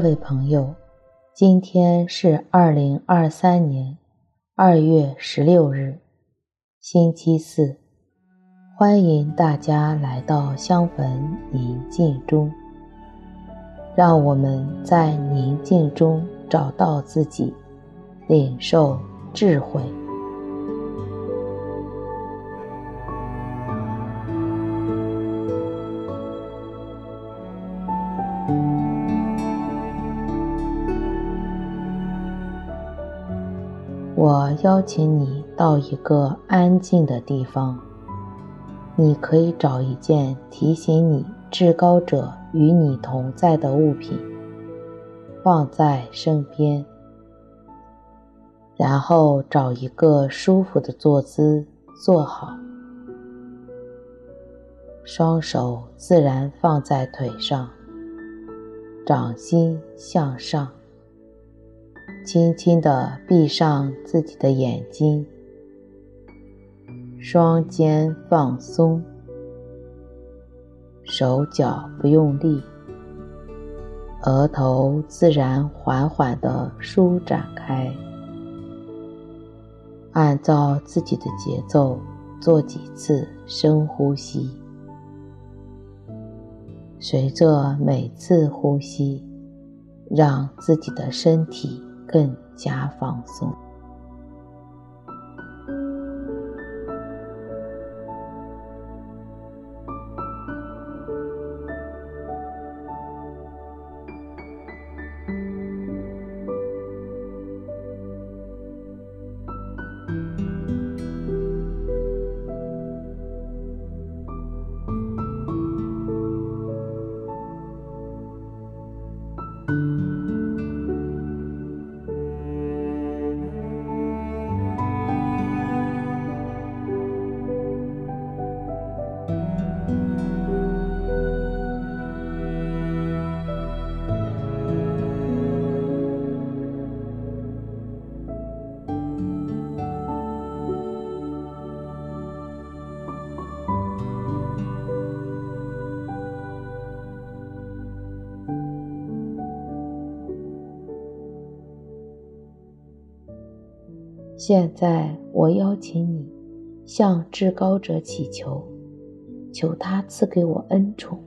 各位朋友，今天是二零二三年二月十六日，星期四。欢迎大家来到香焚宁静中，让我们在宁静中找到自己，领受智慧。我邀请你到一个安静的地方，你可以找一件提醒你至高者与你同在的物品，放在身边，然后找一个舒服的坐姿坐好，双手自然放在腿上，掌心向上。轻轻地闭上自己的眼睛，双肩放松，手脚不用力，额头自然缓缓地舒展开。按照自己的节奏做几次深呼吸，随着每次呼吸，让自己的身体更加放松。现在，我邀请你向至高者祈求，求他赐给我恩宠，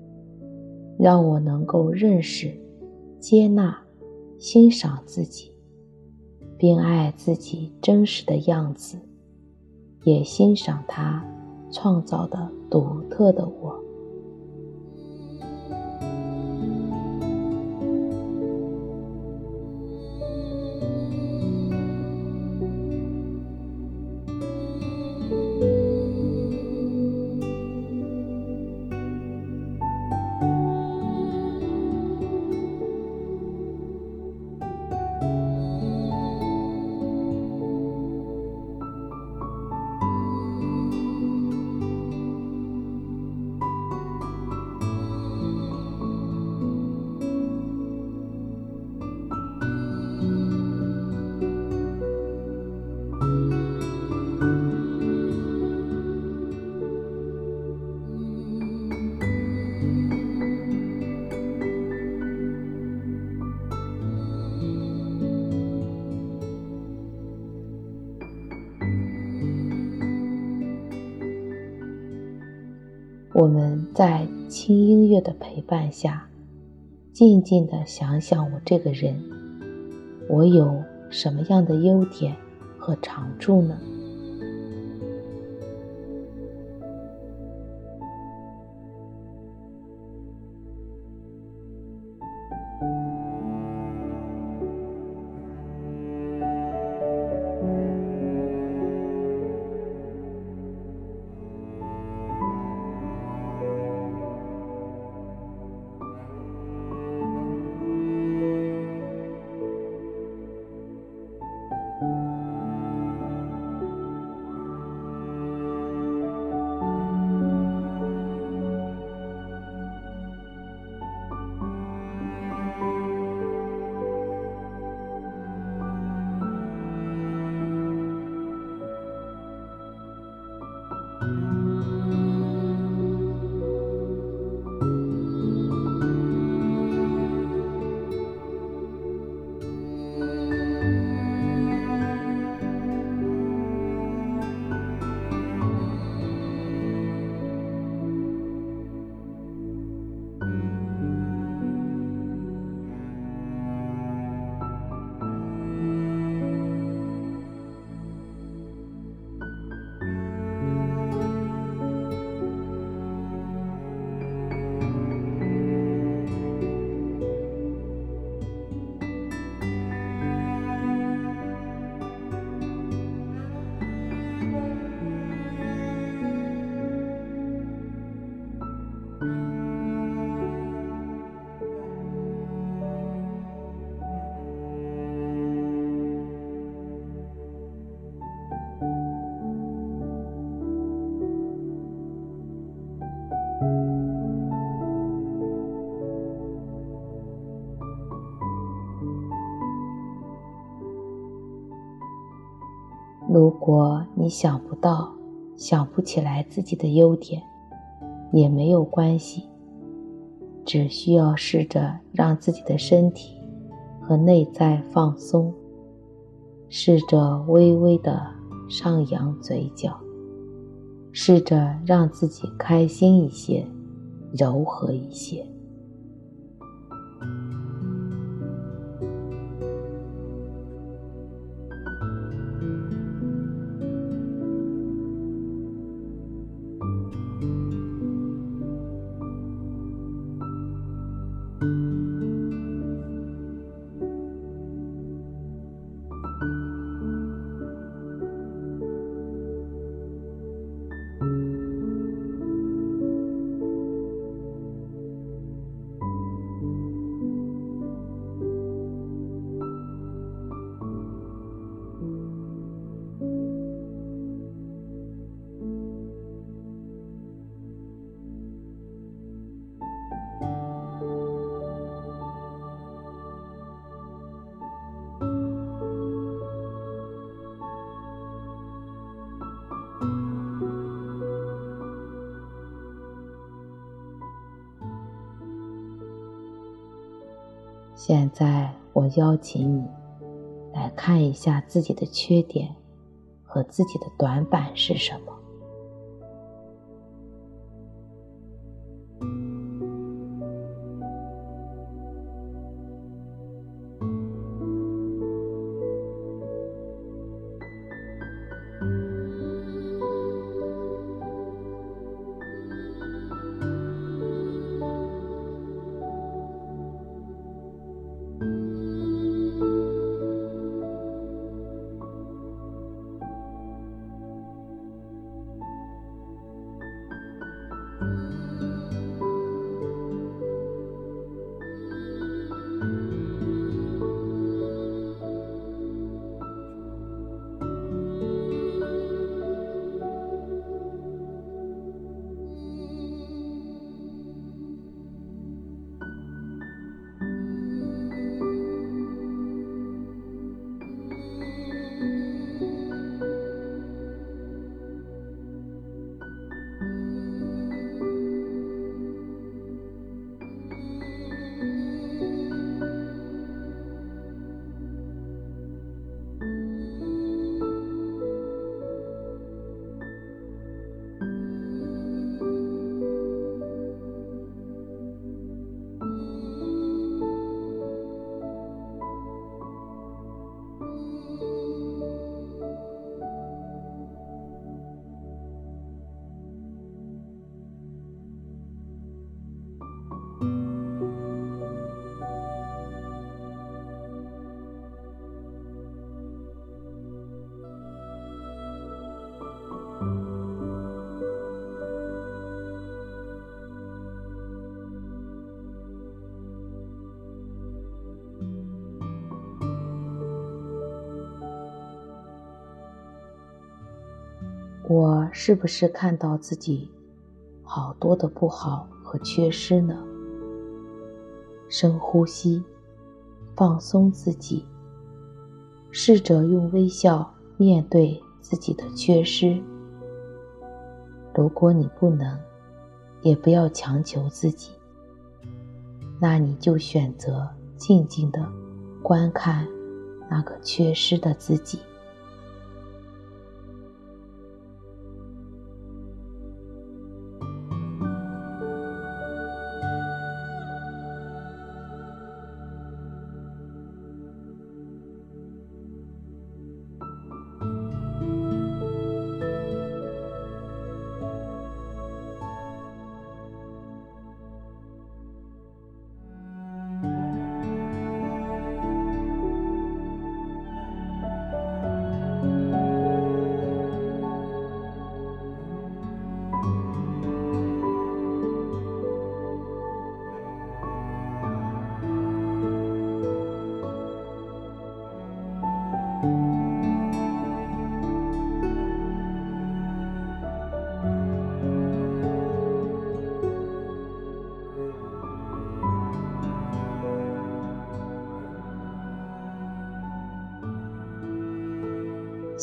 让我能够认识、接纳、欣赏自己，并爱自己真实的样子，也欣赏他创造的独特的我。我们在轻音乐的陪伴下，静静地想想我这个人，我有什么样的优点和长处呢？如果你想不到、想不起来自己的优点，也没有关系，只需要试着让自己的身体和内在放松，试着微微的上扬嘴角，试着让自己开心一些，柔和一些。现在，我邀请你来看一下自己的缺点和自己的短板是什么。我是不是看到自己好多的不好和缺失呢？深呼吸，放松自己，试着用微笑面对自己的缺失。如果你不能，也不要强求自己，那你就选择静静的观看那个缺失的自己。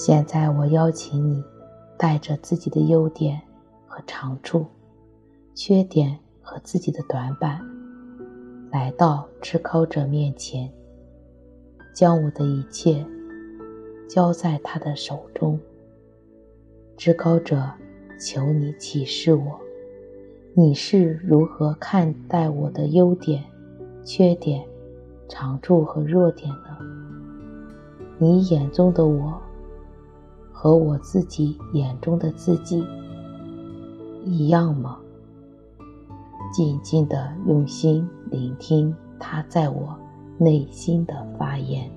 现在我邀请你，带着自己的优点和长处、缺点和自己的短板，来到至高者面前，将我的一切交在他的手中。至高者，求你启示我，你是如何看待我的优点、缺点、长处和弱点的？你眼中的我，和我自己眼中的自己一样吗？静静的用心聆听他在我内心的发言。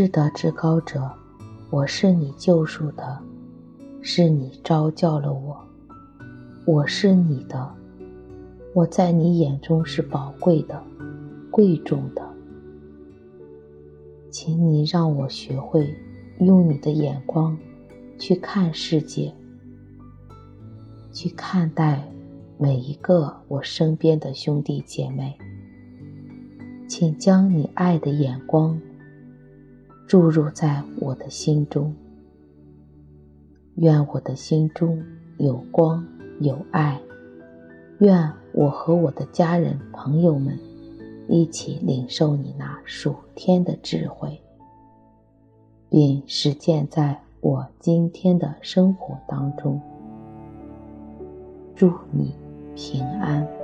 是的，至高者，我是你救赎的，是你召叫了我，我是你的，我在你眼中是宝贵的、贵重的，请你让我学会用你的眼光去看世界，去看待每一个我身边的兄弟姐妹，请将你爱的眼光。注入在我的心中，愿我的心中有光有爱，愿我和我的家人朋友们一起领受你那属天的智慧，并实践在我今天的生活当中。祝你平安。